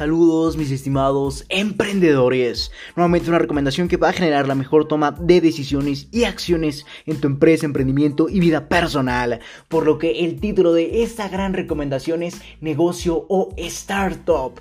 Saludos mis estimados emprendedores. Nuevamente una recomendación que va a generar la mejor toma de decisiones y acciones en tu empresa, emprendimiento y vida personal. Por lo que el título de esta gran recomendación es negocio o startup.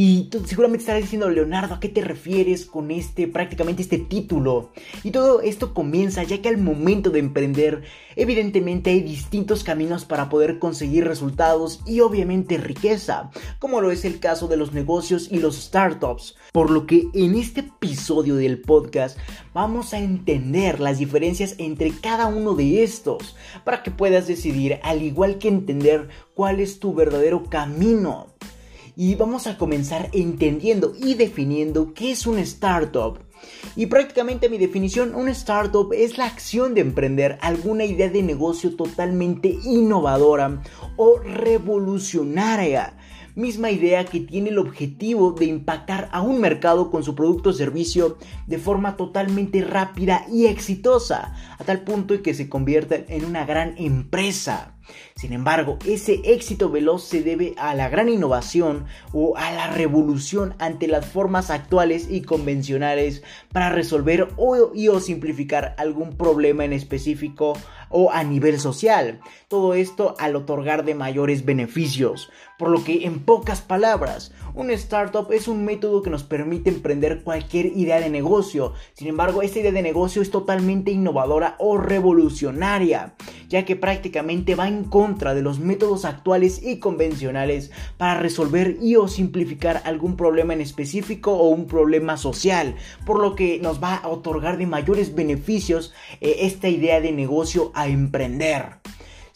Y tú seguramente estarás diciendo, Leonardo, ¿a qué te refieres con este, prácticamente este título? Y todo esto comienza ya que al momento de emprender, evidentemente hay distintos caminos para poder conseguir resultados y obviamente riqueza, como lo es el caso de los negocios y los startups. Por lo que en este episodio del podcast vamos a entender las diferencias entre cada uno de estos, para que puedas decidir, al igual que entender cuál es tu verdadero camino y vamos a comenzar entendiendo y definiendo qué es un startup. Y prácticamente mi definición, un startup es la acción de emprender alguna idea de negocio totalmente innovadora o revolucionaria. Misma idea que tiene el objetivo de impactar a un mercado con su producto o servicio de forma totalmente rápida y exitosa, a tal punto que se convierta en una gran empresa. Sin embargo, ese éxito veloz se debe a la gran innovación o a la revolución ante las formas actuales y convencionales para resolver o, simplificar algún problema en específico o a nivel social. Todo esto al otorgar de mayores beneficios. Por lo que, en pocas palabras, un startup es un método que nos permite emprender cualquier idea de negocio. Sin embargo, esta idea de negocio es totalmente innovadora o revolucionaria, ya que prácticamente va en contra de los métodos actuales y convencionales para resolver y o simplificar algún problema en específico o un problema social, por lo que nos va a otorgar de mayores beneficios eh, esta idea de negocio a emprender.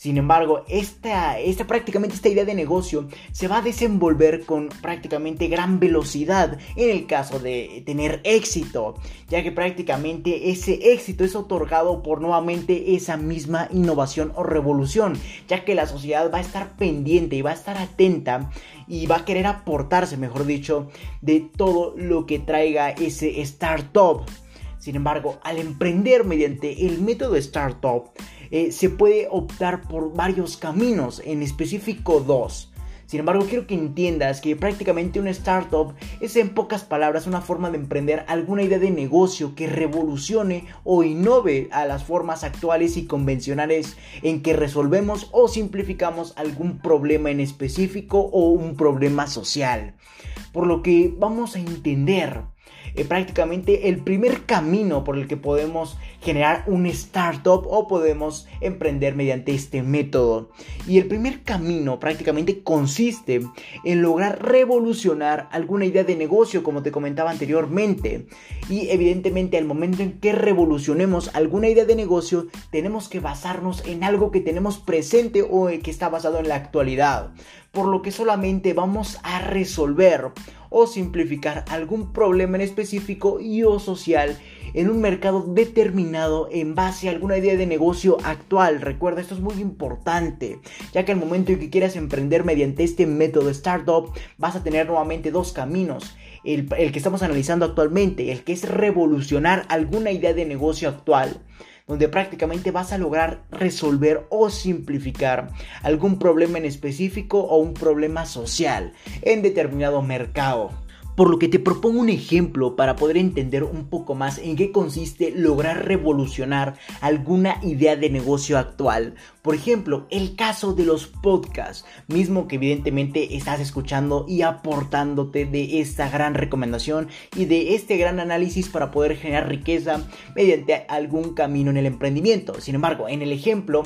Sin embargo, esta, esta prácticamente esta idea de negocio se va a desenvolver con prácticamente gran velocidad en el caso de tener éxito, ya que prácticamente ese éxito es otorgado por nuevamente esa misma innovación o revolución, ya que la sociedad va a estar pendiente y va a estar atenta y va a querer aportarse, mejor dicho, de todo lo que traiga ese startup. Sin embargo, al emprender mediante el método startup, eh, se puede optar por varios caminos, en específico dos. Sin embargo, quiero que entiendas que prácticamente una startup es en pocas palabras una forma de emprender alguna idea de negocio que revolucione o innove a las formas actuales y convencionales en que resolvemos o simplificamos algún problema en específico o un problema social. Por lo que vamos a entender eh, prácticamente el primer camino por el que podemos generar un startup o podemos emprender mediante este método. Y el primer camino prácticamente consiste en lograr revolucionar alguna idea de negocio, como te comentaba anteriormente. Y evidentemente al momento en que revolucionemos alguna idea de negocio, tenemos que basarnos en algo que tenemos presente o que está basado en la actualidad. Por lo que solamente vamos a resolver o simplificar algún problema en específico y o social en un mercado determinado en base a alguna idea de negocio actual. Recuerda, esto es muy importante, ya que al momento en que quieras emprender mediante este método startup, vas a tener nuevamente dos caminos. El, el que estamos analizando actualmente, el que es revolucionar alguna idea de negocio actual donde prácticamente vas a lograr resolver o simplificar algún problema en específico o un problema social en determinado mercado. Por lo que te propongo un ejemplo para poder entender un poco más en qué consiste lograr revolucionar alguna idea de negocio actual. Por ejemplo, el caso de los podcasts, mismo que evidentemente estás escuchando y aportándote de esta gran recomendación y de este gran análisis para poder generar riqueza mediante algún camino en el emprendimiento. Sin embargo, en el ejemplo,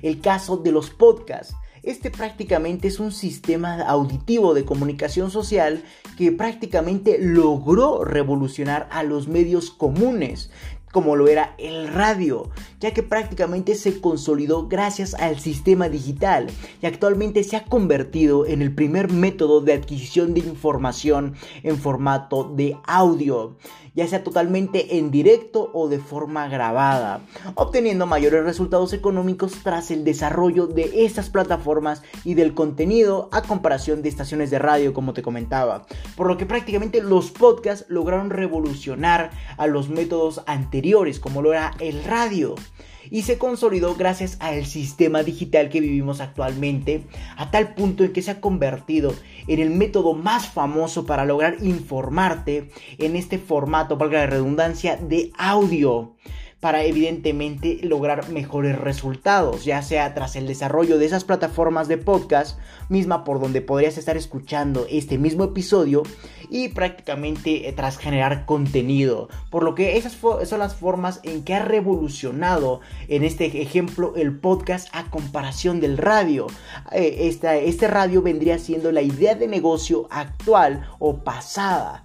el caso de los podcasts. Este prácticamente es un sistema auditivo de comunicación social que prácticamente logró revolucionar a los medios comunes como lo era el radio, ya que prácticamente se consolidó gracias al sistema digital y actualmente se ha convertido en el primer método de adquisición de información en formato de audio, ya sea totalmente en directo o de forma grabada, obteniendo mayores resultados económicos tras el desarrollo de estas plataformas y del contenido a comparación de estaciones de radio como te comentaba, por lo que prácticamente los podcasts lograron revolucionar a los métodos anteriores como lo era el radio y se consolidó gracias al sistema digital que vivimos actualmente, a tal punto en que se ha convertido en el método más famoso para lograr informarte en este formato, valga la redundancia, de audio para evidentemente lograr mejores resultados, ya sea tras el desarrollo de esas plataformas de podcast, misma por donde podrías estar escuchando este mismo episodio y prácticamente eh, tras generar contenido. Por lo que esas son las formas en que ha revolucionado en este ejemplo el podcast a comparación del radio. Eh, este radio vendría siendo la idea de negocio actual o pasada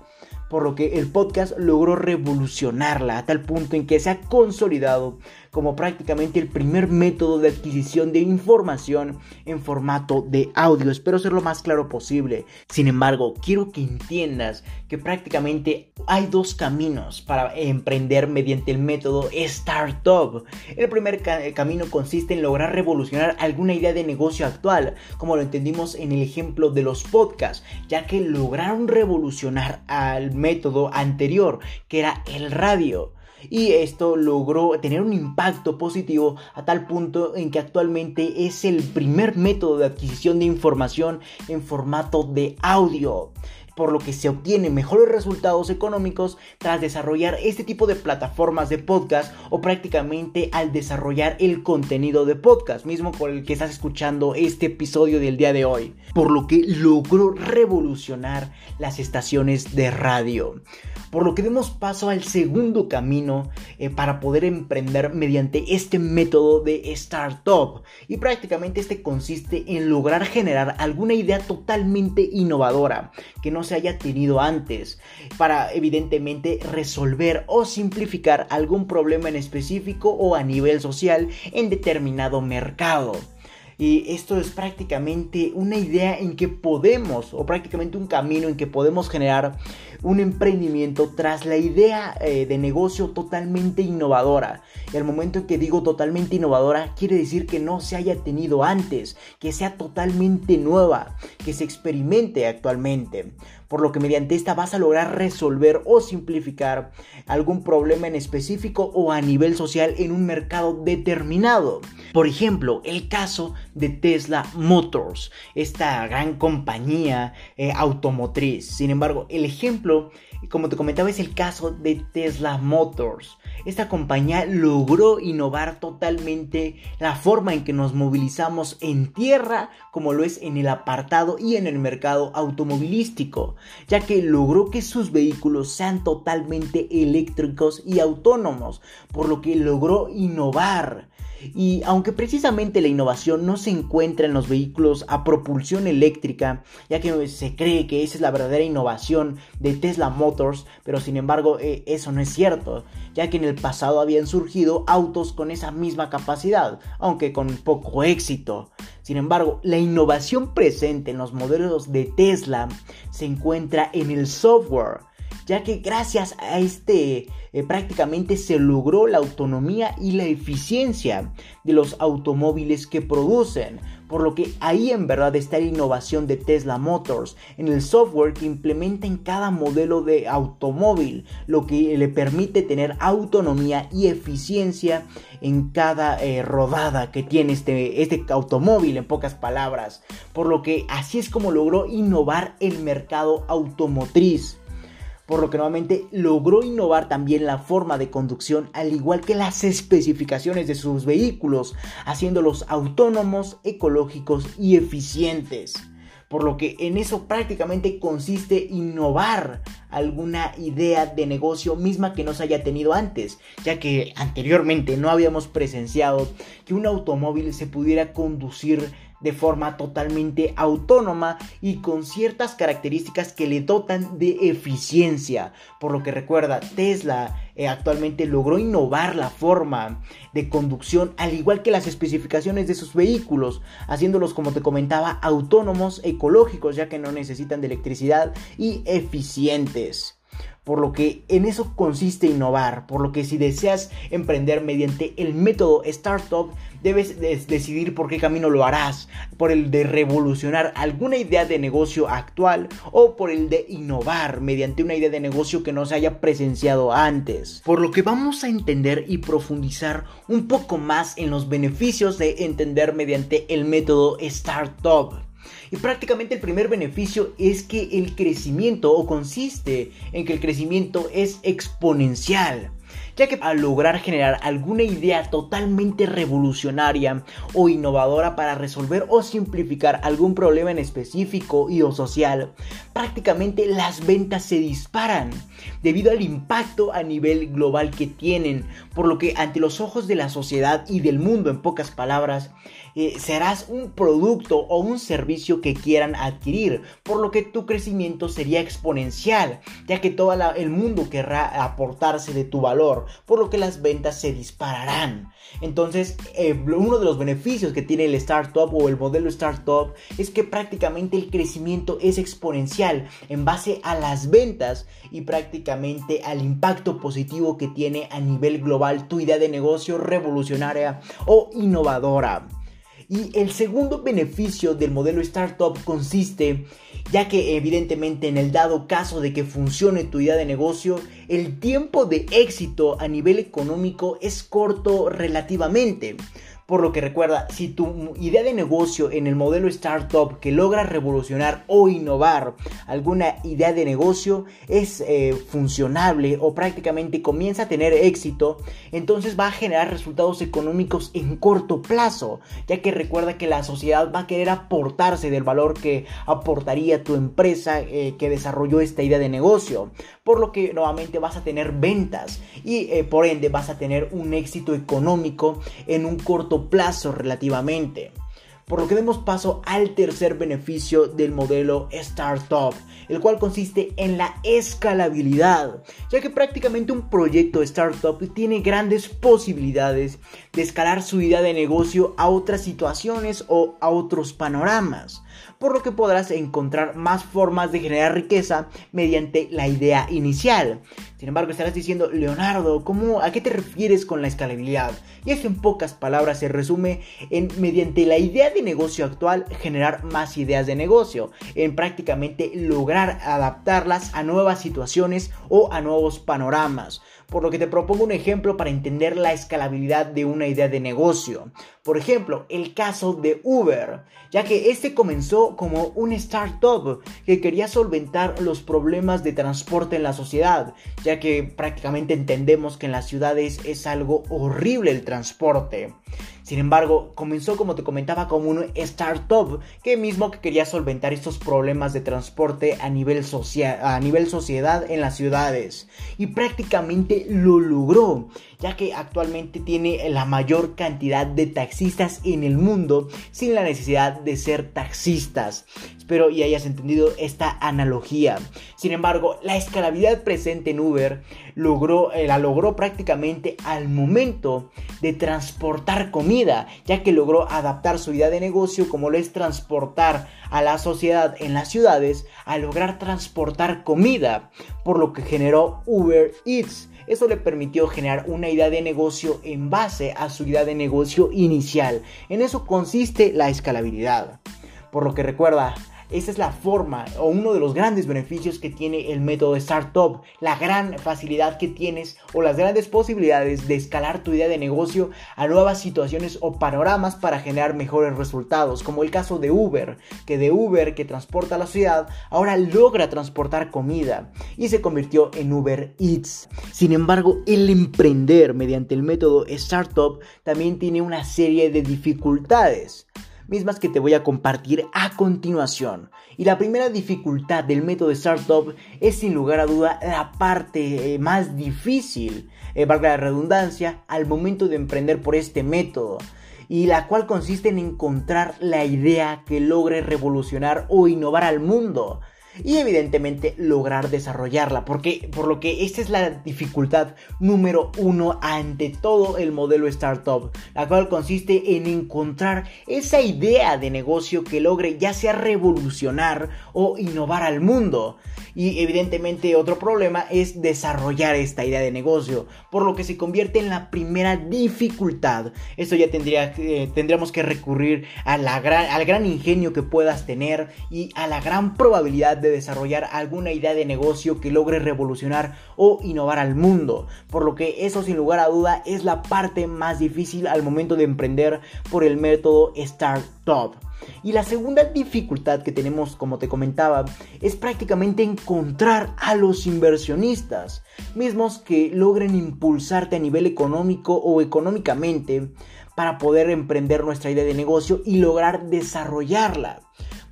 por lo que el podcast logró revolucionarla a tal punto en que se ha consolidado como prácticamente el primer método de adquisición de información en formato de audio. Espero ser lo más claro posible. Sin embargo, quiero que entiendas que prácticamente hay dos caminos para emprender mediante el método Startup. El primer camino consiste en lograr revolucionar alguna idea de negocio actual, como lo entendimos en el ejemplo de los podcasts, ya que lograron revolucionar al método anterior, que era el radio y esto logró tener un impacto positivo a tal punto en que actualmente es el primer método de adquisición de información en formato de audio por lo que se obtienen mejores resultados económicos tras desarrollar este tipo de plataformas de podcast o prácticamente al desarrollar el contenido de podcast, mismo con el que estás escuchando este episodio del día de hoy, por lo que logró revolucionar las estaciones de radio por lo que demos paso al segundo camino eh, para poder emprender mediante este método de startup. Y prácticamente este consiste en lograr generar alguna idea totalmente innovadora que no se haya tenido antes, para evidentemente resolver o simplificar algún problema en específico o a nivel social en determinado mercado. Y esto es prácticamente una idea en que podemos, o prácticamente un camino en que podemos generar un emprendimiento tras la idea eh, de negocio totalmente innovadora. Y al momento en que digo totalmente innovadora, quiere decir que no se haya tenido antes, que sea totalmente nueva, que se experimente actualmente por lo que mediante esta vas a lograr resolver o simplificar algún problema en específico o a nivel social en un mercado determinado. Por ejemplo, el caso de Tesla Motors, esta gran compañía eh, automotriz. Sin embargo, el ejemplo, como te comentaba, es el caso de Tesla Motors esta compañía logró innovar totalmente la forma en que nos movilizamos en tierra, como lo es en el apartado y en el mercado automovilístico, ya que logró que sus vehículos sean totalmente eléctricos y autónomos, por lo que logró innovar y aunque precisamente la innovación no se encuentra en los vehículos a propulsión eléctrica, ya que se cree que esa es la verdadera innovación de Tesla Motors, pero sin embargo eh, eso no es cierto, ya que en el pasado habían surgido autos con esa misma capacidad, aunque con poco éxito. Sin embargo, la innovación presente en los modelos de Tesla se encuentra en el software ya que gracias a este eh, prácticamente se logró la autonomía y la eficiencia de los automóviles que producen. Por lo que ahí en verdad está la innovación de Tesla Motors en el software que implementa en cada modelo de automóvil, lo que le permite tener autonomía y eficiencia en cada eh, rodada que tiene este, este automóvil, en pocas palabras. Por lo que así es como logró innovar el mercado automotriz por lo que nuevamente logró innovar también la forma de conducción al igual que las especificaciones de sus vehículos, haciéndolos autónomos, ecológicos y eficientes. Por lo que en eso prácticamente consiste innovar alguna idea de negocio misma que no se haya tenido antes, ya que anteriormente no habíamos presenciado que un automóvil se pudiera conducir de forma totalmente autónoma y con ciertas características que le dotan de eficiencia. Por lo que recuerda, Tesla eh, actualmente logró innovar la forma de conducción al igual que las especificaciones de sus vehículos, haciéndolos como te comentaba autónomos, ecológicos ya que no necesitan de electricidad y eficientes. Por lo que en eso consiste innovar, por lo que si deseas emprender mediante el método startup, debes decidir por qué camino lo harás, por el de revolucionar alguna idea de negocio actual o por el de innovar mediante una idea de negocio que no se haya presenciado antes. Por lo que vamos a entender y profundizar un poco más en los beneficios de entender mediante el método startup. Y prácticamente el primer beneficio es que el crecimiento o consiste en que el crecimiento es exponencial ya que al lograr generar alguna idea totalmente revolucionaria o innovadora para resolver o simplificar algún problema en específico y o social, prácticamente las ventas se disparan debido al impacto a nivel global que tienen, por lo que ante los ojos de la sociedad y del mundo, en pocas palabras, eh, serás un producto o un servicio que quieran adquirir, por lo que tu crecimiento sería exponencial, ya que todo el mundo querrá aportarse de tu valor, por lo que las ventas se dispararán. Entonces, eh, uno de los beneficios que tiene el startup o el modelo startup es que prácticamente el crecimiento es exponencial en base a las ventas y prácticamente al impacto positivo que tiene a nivel global tu idea de negocio revolucionaria o innovadora. Y el segundo beneficio del modelo startup consiste, ya que evidentemente en el dado caso de que funcione tu idea de negocio, el tiempo de éxito a nivel económico es corto relativamente. Por lo que recuerda, si tu idea de negocio en el modelo startup que logra revolucionar o innovar alguna idea de negocio es eh, funcionable o prácticamente comienza a tener éxito, entonces va a generar resultados económicos en corto plazo, ya que recuerda que la sociedad va a querer aportarse del valor que aportaría tu empresa eh, que desarrolló esta idea de negocio, por lo que nuevamente vas a tener ventas y eh, por ende vas a tener un éxito económico en un corto plazo relativamente. Por lo que demos paso al tercer beneficio del modelo Startup, el cual consiste en la escalabilidad, ya que prácticamente un proyecto startup tiene grandes posibilidades de escalar su idea de negocio a otras situaciones o a otros panoramas por lo que podrás encontrar más formas de generar riqueza mediante la idea inicial. Sin embargo, estarás diciendo, Leonardo, ¿cómo, ¿a qué te refieres con la escalabilidad? Y eso en pocas palabras se resume en, mediante la idea de negocio actual, generar más ideas de negocio, en prácticamente lograr adaptarlas a nuevas situaciones o a nuevos panoramas por lo que te propongo un ejemplo para entender la escalabilidad de una idea de negocio. Por ejemplo, el caso de Uber, ya que este comenzó como un startup que quería solventar los problemas de transporte en la sociedad, ya que prácticamente entendemos que en las ciudades es algo horrible el transporte. Sin embargo, comenzó como te comentaba como un startup que mismo que quería solventar estos problemas de transporte a nivel, a nivel sociedad en las ciudades y prácticamente lo logró, ya que actualmente tiene la mayor cantidad de taxistas en el mundo sin la necesidad de ser taxistas. Espero y hayas entendido esta analogía. Sin embargo, la escalabilidad presente en Uber logró, eh, la logró prácticamente al momento de transportar comida, ya que logró adaptar su idea de negocio como lo es transportar a la sociedad en las ciudades a lograr transportar comida, por lo que generó Uber Eats. Eso le permitió generar una idea de negocio en base a su idea de negocio inicial. En eso consiste la escalabilidad. Por lo que recuerda, esa es la forma o uno de los grandes beneficios que tiene el método Startup, la gran facilidad que tienes o las grandes posibilidades de escalar tu idea de negocio a nuevas situaciones o panoramas para generar mejores resultados, como el caso de Uber, que de Uber que transporta a la ciudad ahora logra transportar comida y se convirtió en Uber Eats. Sin embargo, el emprender mediante el método Startup también tiene una serie de dificultades mismas que te voy a compartir a continuación. Y la primera dificultad del método Startup es sin lugar a duda la parte eh, más difícil, eh, valga la redundancia, al momento de emprender por este método y la cual consiste en encontrar la idea que logre revolucionar o innovar al mundo y evidentemente lograr desarrollarla, porque por lo que esta es la dificultad número uno ante todo el modelo startup, la cual consiste en encontrar esa idea de negocio que logre ya sea revolucionar o innovar al mundo. Y evidentemente otro problema es desarrollar esta idea de negocio, por lo que se convierte en la primera dificultad. Esto ya tendría, eh, tendríamos que recurrir al gran ingenio que puedas tener y a la gran probabilidad de desarrollar alguna idea de negocio que logre revolucionar o innovar al mundo. Por lo que eso sin lugar a duda es la parte más difícil al momento de emprender por el método Startup. Y la segunda dificultad que tenemos, como te comentaba, es prácticamente encontrar a los inversionistas, mismos que logren impulsarte a nivel económico o económicamente para poder emprender nuestra idea de negocio y lograr desarrollarla.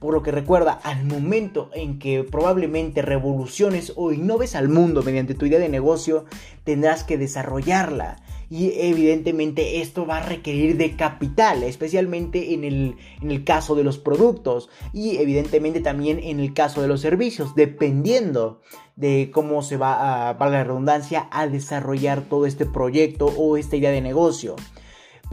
Por lo que recuerda, al momento en que probablemente revoluciones o innoves al mundo mediante tu idea de negocio, tendrás que desarrollarla. Y evidentemente esto va a requerir de capital, especialmente en el, en el caso de los productos y evidentemente también en el caso de los servicios, dependiendo de cómo se va a, para la redundancia, a desarrollar todo este proyecto o esta idea de negocio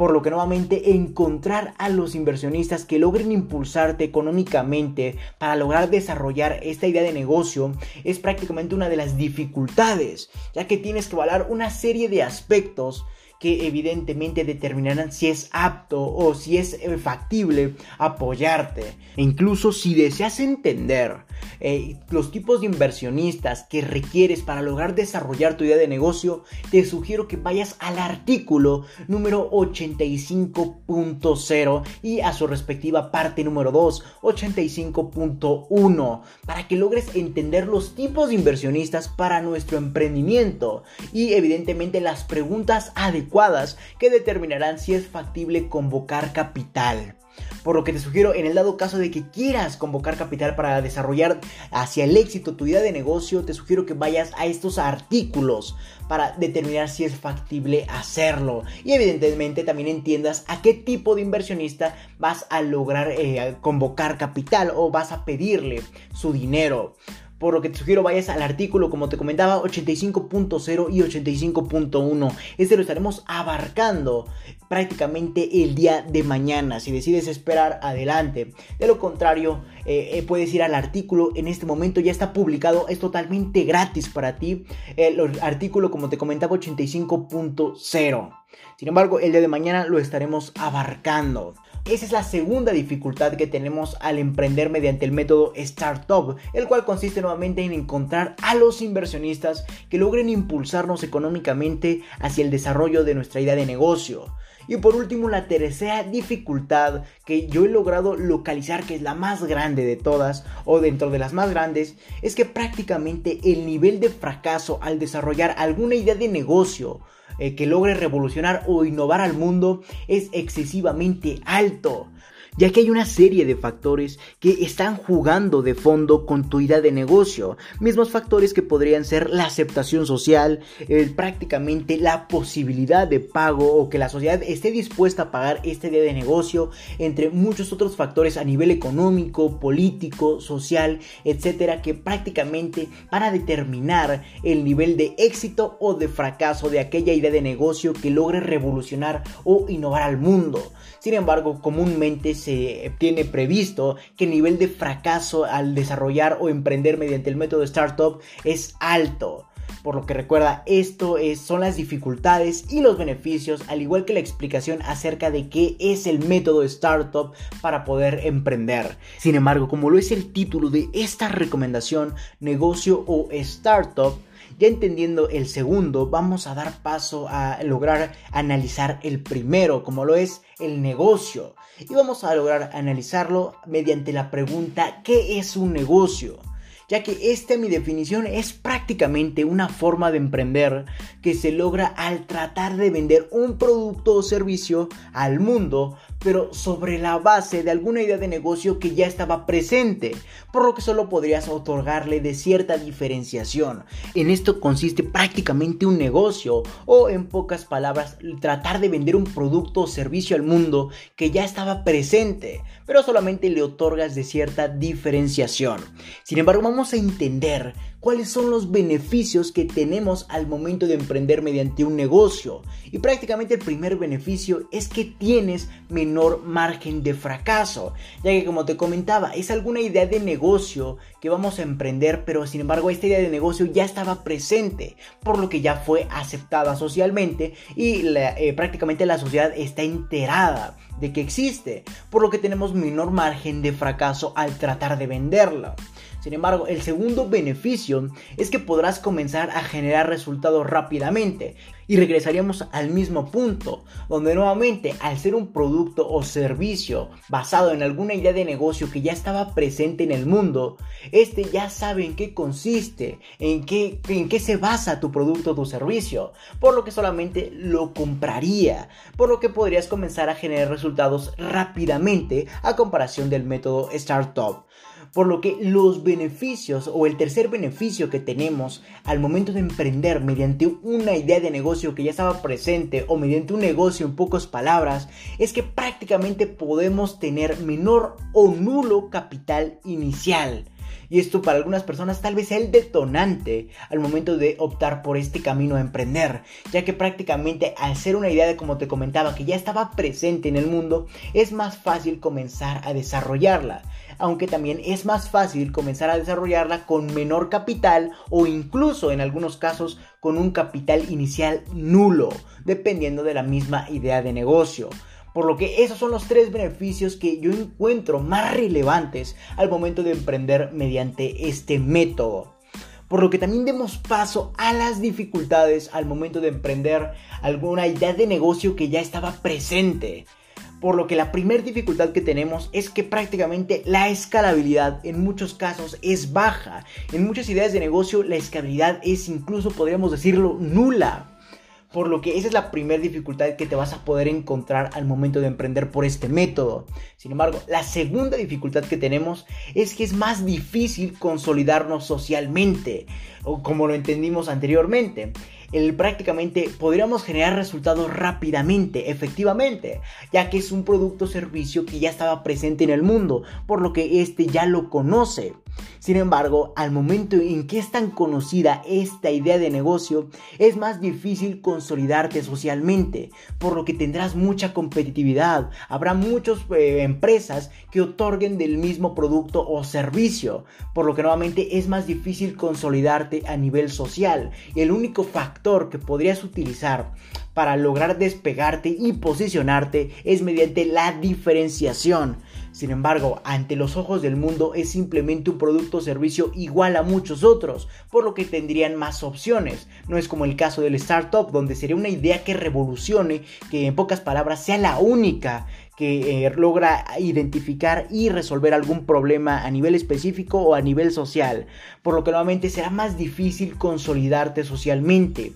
por lo que nuevamente encontrar a los inversionistas que logren impulsarte económicamente para lograr desarrollar esta idea de negocio es prácticamente una de las dificultades, ya que tienes que evaluar una serie de aspectos que evidentemente determinarán si es apto o si es factible apoyarte. E incluso si deseas entender eh, los tipos de inversionistas que requieres para lograr desarrollar tu idea de negocio, te sugiero que vayas al artículo número 85.0 y a su respectiva parte número 2, 85.1, para que logres entender los tipos de inversionistas para nuestro emprendimiento y evidentemente las preguntas adecuadas que determinarán si es factible convocar capital. Por lo que te sugiero, en el dado caso de que quieras convocar capital para desarrollar hacia el éxito tu idea de negocio, te sugiero que vayas a estos artículos para determinar si es factible hacerlo. Y evidentemente también entiendas a qué tipo de inversionista vas a lograr eh, convocar capital o vas a pedirle su dinero por lo que te sugiero vayas al artículo, como te comentaba, 85.0 y 85.1. Este lo estaremos abarcando prácticamente el día de mañana. Si decides esperar, adelante. De lo contrario, eh, eh, puedes ir al artículo. En este momento ya está publicado, es totalmente gratis para ti. El artículo, como te comentaba, 85.0. Sin embargo, el día de mañana lo estaremos abarcando. Esa es la segunda dificultad que tenemos al emprender mediante el método Startup, el cual consiste nuevamente en encontrar a los inversionistas que logren impulsarnos económicamente hacia el desarrollo de nuestra idea de negocio. Y por último, la tercera dificultad que yo he logrado localizar, que es la más grande de todas, o dentro de las más grandes, es que prácticamente el nivel de fracaso al desarrollar alguna idea de negocio eh, que logre revolucionar o innovar al mundo es excesivamente alto ya que hay una serie de factores que están jugando de fondo con tu idea de negocio, mismos factores que podrían ser la aceptación social, prácticamente la posibilidad de pago o que la sociedad esté dispuesta a pagar esta idea de negocio, entre muchos otros factores a nivel económico, político, social, etcétera, que prácticamente van a determinar el nivel de éxito o de fracaso de aquella idea de negocio que logre revolucionar o innovar al mundo. Sin embargo, comúnmente se tiene previsto que el nivel de fracaso al desarrollar o emprender mediante el método startup es alto. Por lo que recuerda, esto es, son las dificultades y los beneficios, al igual que la explicación acerca de qué es el método startup para poder emprender. Sin embargo, como lo es el título de esta recomendación, negocio o startup, ya entendiendo el segundo, vamos a dar paso a lograr analizar el primero, como lo es el negocio. Y vamos a lograr analizarlo mediante la pregunta ¿qué es un negocio? ya que esta mi definición es prácticamente una forma de emprender que se logra al tratar de vender un producto o servicio al mundo pero sobre la base de alguna idea de negocio que ya estaba presente, por lo que solo podrías otorgarle de cierta diferenciación. En esto consiste prácticamente un negocio, o en pocas palabras, tratar de vender un producto o servicio al mundo que ya estaba presente, pero solamente le otorgas de cierta diferenciación. Sin embargo, vamos a entender cuáles son los beneficios que tenemos al momento de emprender mediante un negocio. Y prácticamente el primer beneficio es que tienes menor margen de fracaso, ya que como te comentaba, es alguna idea de negocio que vamos a emprender, pero sin embargo esta idea de negocio ya estaba presente, por lo que ya fue aceptada socialmente y eh, prácticamente la sociedad está enterada de que existe, por lo que tenemos menor margen de fracaso al tratar de venderla. Sin embargo, el segundo beneficio es que podrás comenzar a generar resultados rápidamente y regresaríamos al mismo punto, donde nuevamente al ser un producto o servicio basado en alguna idea de negocio que ya estaba presente en el mundo, este ya sabe en qué consiste, en qué, en qué se basa tu producto o tu servicio, por lo que solamente lo compraría, por lo que podrías comenzar a generar resultados rápidamente a comparación del método startup. Por lo que los beneficios o el tercer beneficio que tenemos al momento de emprender mediante una idea de negocio que ya estaba presente o mediante un negocio en pocas palabras es que prácticamente podemos tener menor o nulo capital inicial. Y esto para algunas personas tal vez sea el detonante al momento de optar por este camino a emprender, ya que prácticamente al ser una idea de como te comentaba que ya estaba presente en el mundo, es más fácil comenzar a desarrollarla aunque también es más fácil comenzar a desarrollarla con menor capital o incluso en algunos casos con un capital inicial nulo, dependiendo de la misma idea de negocio. Por lo que esos son los tres beneficios que yo encuentro más relevantes al momento de emprender mediante este método. Por lo que también demos paso a las dificultades al momento de emprender alguna idea de negocio que ya estaba presente. Por lo que la primera dificultad que tenemos es que prácticamente la escalabilidad en muchos casos es baja. En muchas ideas de negocio la escalabilidad es incluso, podríamos decirlo, nula. Por lo que esa es la primera dificultad que te vas a poder encontrar al momento de emprender por este método. Sin embargo, la segunda dificultad que tenemos es que es más difícil consolidarnos socialmente, o como lo entendimos anteriormente el, prácticamente podríamos generar resultados rápidamente, efectivamente, ya que es un producto o servicio que ya estaba presente en el mundo, por lo que este ya lo conoce. Sin embargo, al momento en que es tan conocida esta idea de negocio, es más difícil consolidarte socialmente, por lo que tendrás mucha competitividad. Habrá muchas eh, empresas que otorguen del mismo producto o servicio, por lo que nuevamente es más difícil consolidarte a nivel social. El único factor que podrías utilizar para lograr despegarte y posicionarte es mediante la diferenciación. Sin embargo, ante los ojos del mundo es simplemente un producto o servicio igual a muchos otros, por lo que tendrían más opciones. No es como el caso del startup, donde sería una idea que revolucione, que en pocas palabras sea la única que eh, logra identificar y resolver algún problema a nivel específico o a nivel social, por lo que nuevamente será más difícil consolidarte socialmente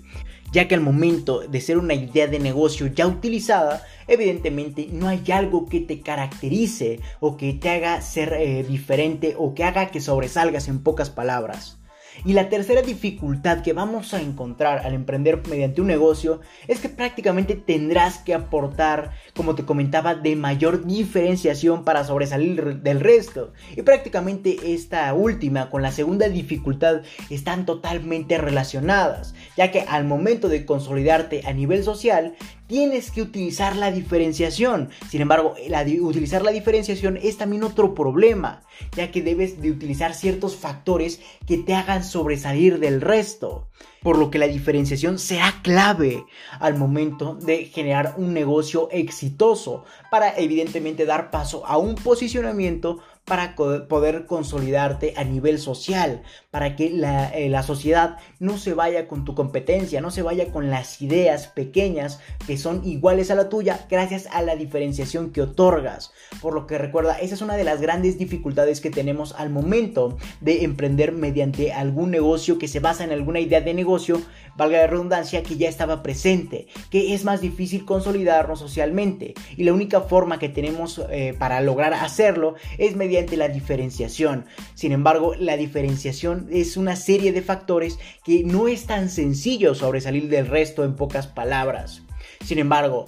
ya que al momento de ser una idea de negocio ya utilizada, evidentemente no hay algo que te caracterice o que te haga ser eh, diferente o que haga que sobresalgas en pocas palabras. Y la tercera dificultad que vamos a encontrar al emprender mediante un negocio es que prácticamente tendrás que aportar, como te comentaba, de mayor diferenciación para sobresalir del resto. Y prácticamente esta última con la segunda dificultad están totalmente relacionadas, ya que al momento de consolidarte a nivel social, tienes que utilizar la diferenciación. Sin embargo, utilizar la diferenciación es también otro problema, ya que debes de utilizar ciertos factores que te hagan sobresalir del resto. Por lo que la diferenciación será clave al momento de generar un negocio exitoso para evidentemente dar paso a un posicionamiento para poder consolidarte a nivel social, para que eh, la, sociedad no se vaya con tu competencia, no se vaya con las ideas pequeñas que son iguales a la tuya gracias a la diferenciación que otorgas. Por lo que recuerda, esa es una de las grandes dificultades que tenemos al momento de emprender mediante algún negocio que se basa en alguna idea de negocio, valga la redundancia, que ya estaba presente, que es más difícil consolidarnos socialmente. Y la única forma que tenemos eh, para lograr hacerlo es mediante la diferenciación. Sin embargo, la diferenciación es una serie de factores que no es tan sencillo sobresalir del resto en pocas palabras. Sin embargo,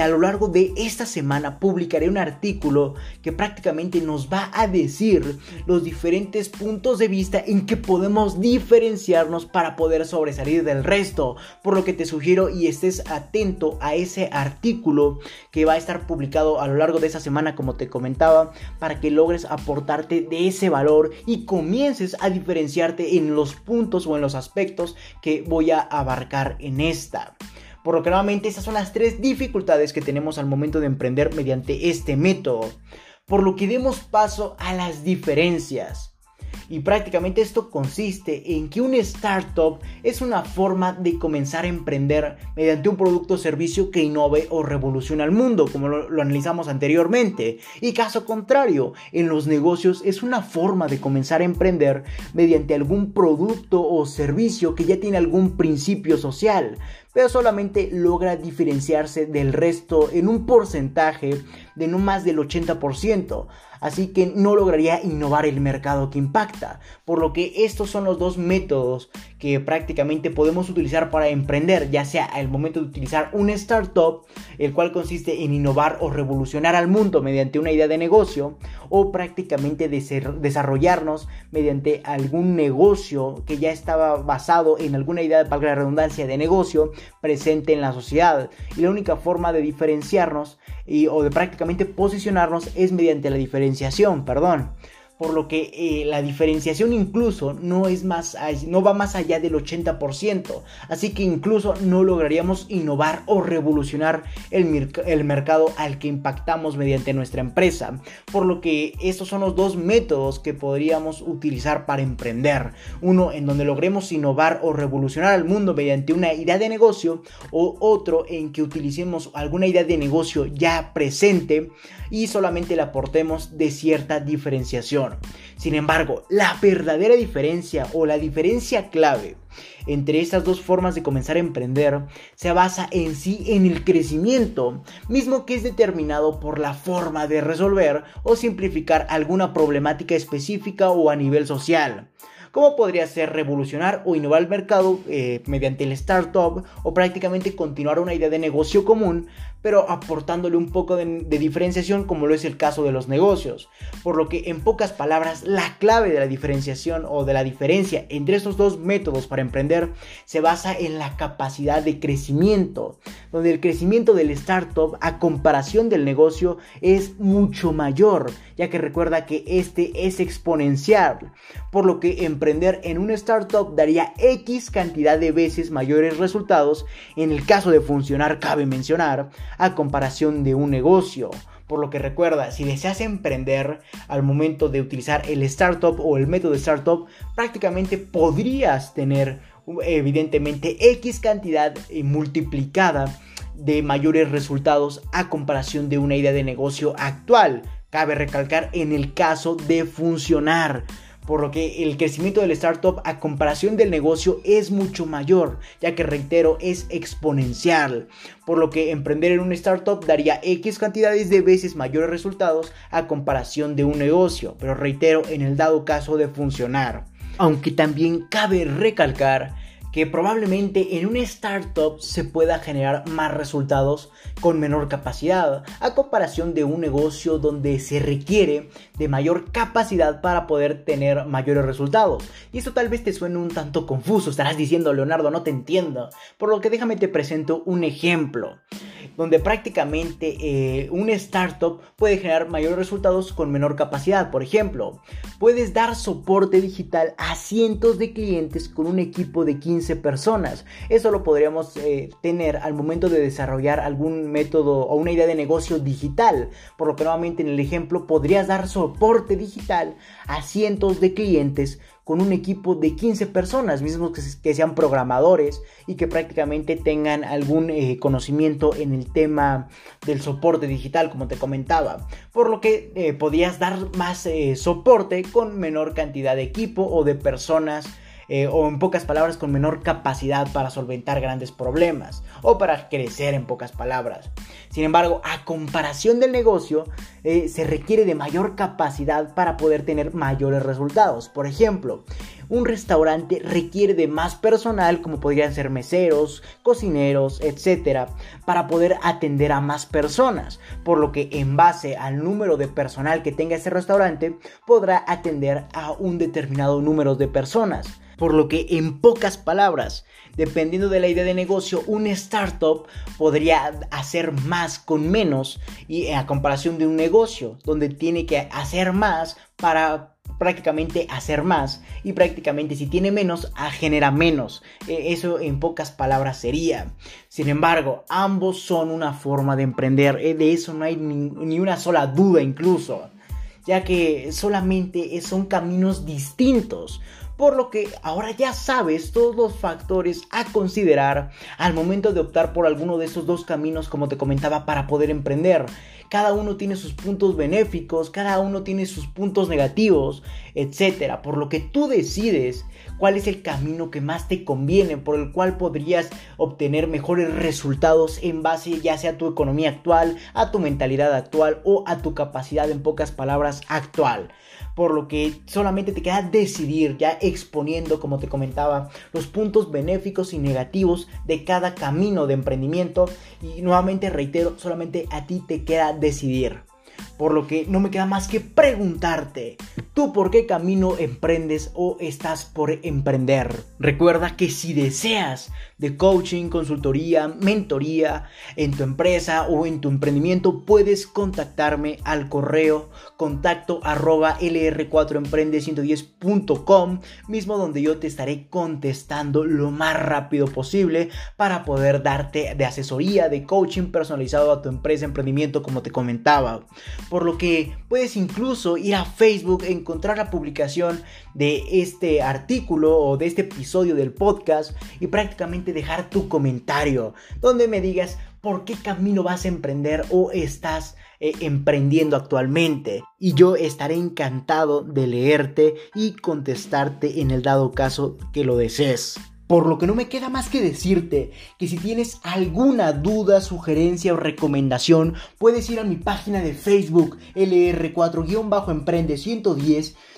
a lo largo de esta semana publicaré un artículo que prácticamente nos va a decir los diferentes puntos de vista en que podemos diferenciarnos para poder sobresalir del resto. Por lo que te sugiero y estés atento a ese artículo que va a estar publicado a lo largo de esta semana, como te comentaba, para que logres aportarte de ese valor y comiences a diferenciarte en los puntos o en los aspectos que voy a abarcar en esta. Por lo que nuevamente esas son las tres dificultades que tenemos al momento de emprender mediante este método. Por lo que demos paso a las diferencias. Y prácticamente esto consiste en que un startup es una forma de comenzar a emprender mediante un producto o servicio que innove o revolucione al mundo, como lo, analizamos anteriormente. Y caso contrario, en los negocios es una forma de comenzar a emprender mediante algún producto o servicio que ya tiene algún principio social, pero solamente logra diferenciarse del resto en un porcentaje de no más del 80%, así que no lograría innovar el mercado que impacta, por lo que estos son los dos métodos que prácticamente podemos utilizar para emprender, ya sea al momento de utilizar un startup, el cual consiste en innovar o revolucionar al mundo mediante una idea de negocio, o prácticamente desarrollarnos mediante algún negocio que ya estaba basado en alguna idea, de la redundancia, de negocio presente en la sociedad. Y la única forma de diferenciarnos y, o de prácticamente posicionarnos es mediante la diferenciación, perdón por lo que eh, la diferenciación incluso no, es más, no va más allá del 80%, así que incluso no lograríamos innovar o revolucionar el, el mercado al que impactamos mediante nuestra empresa, por lo que estos son los dos métodos que podríamos utilizar para emprender, uno en donde logremos innovar o revolucionar al mundo mediante una idea de negocio o otro en que utilicemos alguna idea de negocio ya presente y solamente le aportemos de cierta diferenciación. Sin embargo, la verdadera diferencia o la diferencia clave entre estas dos formas de comenzar a emprender se basa en sí en el crecimiento, mismo que es determinado por la forma de resolver o simplificar alguna problemática específica o a nivel social. ¿Cómo podría ser revolucionar o innovar el mercado eh, mediante el startup o prácticamente continuar una idea de negocio común pero aportándole un poco de, diferenciación como lo es el caso de los negocios. Por lo que en pocas palabras, la clave de la diferenciación o de la diferencia entre estos dos métodos para emprender se basa en la capacidad de crecimiento, donde el crecimiento del startup a comparación del negocio es mucho mayor, ya que recuerda que este es exponencial, por lo que emprender en un startup daría X cantidad de veces mayores resultados, en el caso de funcionar cabe mencionar, a comparación de un negocio. Por lo que recuerda, si deseas emprender al momento de utilizar el startup o el método de startup, prácticamente podrías tener evidentemente X cantidad eh, multiplicada de mayores resultados a comparación de una idea de negocio actual. Cabe recalcar en el caso de funcionar por lo que el crecimiento del startup a comparación del negocio es mucho mayor, ya que reitero, es exponencial, por lo que emprender en un startup daría X cantidades de veces mayores resultados a comparación de un negocio, pero reitero, en el dado caso de funcionar. Aunque también cabe recalcar que probablemente en una startup se pueda generar más resultados con menor capacidad, a comparación de un negocio donde se requiere de mayor capacidad para poder tener mayores resultados. Y esto tal vez te suene un tanto confuso, estarás diciendo, Leonardo, no te entiendo, por lo que déjame te presento un ejemplo. donde prácticamente eh, un startup puede generar mayores resultados con menor capacidad. Por ejemplo, puedes dar soporte digital a cientos de clientes con un equipo de 15 personas. Eso lo podríamos eh, tener al momento de desarrollar algún método o una idea de negocio digital. Por lo que nuevamente en el ejemplo podrías dar soporte digital a cientos de clientes con un equipo de 15 personas, mismos que, sean programadores y que prácticamente tengan algún eh, conocimiento en el tema del soporte digital, como te comentaba. Por lo que eh, podías dar más eh, soporte con menor cantidad de equipo o de personas eh, o en pocas palabras con menor capacidad para solventar grandes problemas o para crecer en pocas palabras. Sin embargo, a comparación del negocio, eh, se requiere de mayor capacidad para poder tener mayores resultados. Por ejemplo, un restaurante requiere de más personal como podrían ser meseros, cocineros, etcétera, para poder atender a más personas, por lo que en base al número de personal que tenga ese restaurante podrá atender a un determinado número de personas. Por lo que en pocas palabras, dependiendo de la idea de negocio, un startup podría hacer más con menos y a comparación de un negocio donde tiene que hacer más para prácticamente hacer más y prácticamente si tiene menos genera menos. E, eso en pocas palabras sería. Sin embargo ambos son una forma de emprender e, de eso no hay ni una sola duda incluso ya que solamente son caminos distintos por lo que ahora ya sabes todos los factores a considerar al momento de optar por alguno de esos dos caminos como te comentaba para poder emprender. Cada uno tiene sus puntos benéficos, cada uno tiene sus puntos negativos, etcétera, por lo que tú decides cuál es el camino que más te conviene, por el cual podrías obtener mejores resultados en base ya sea a tu economía actual, a tu mentalidad actual o a tu capacidad en pocas palabras actual por lo que solamente te queda decidir ya exponiendo, como te comentaba, los puntos benéficos y negativos de cada camino de emprendimiento y nuevamente reitero, solamente a ti te queda decidir. Por lo que no me queda más que preguntarte, ¿tú por qué camino emprendes o estás por emprender? Recuerda que si deseas de coaching, consultoría, mentoría en tu empresa o en tu emprendimiento, puedes contactarme al correo contacto arroba lr4emprende110.com, mismo donde yo te estaré contestando lo más rápido posible para poder darte de asesoría, de coaching personalizado a tu empresa, emprendimiento, como te comentaba por lo que puedes incluso ir a Facebook, encontrar la publicación de este artículo o de este episodio del podcast y prácticamente dejar tu comentario donde me digas por qué camino vas a emprender o estás eh, emprendiendo actualmente. Y yo estaré encantado de leerte y contestarte en el dado caso que lo desees. Por lo que no me queda más que decirte que si tienes alguna duda, sugerencia o recomendación, puedes ir a mi página de Facebook LR4-Emprende 110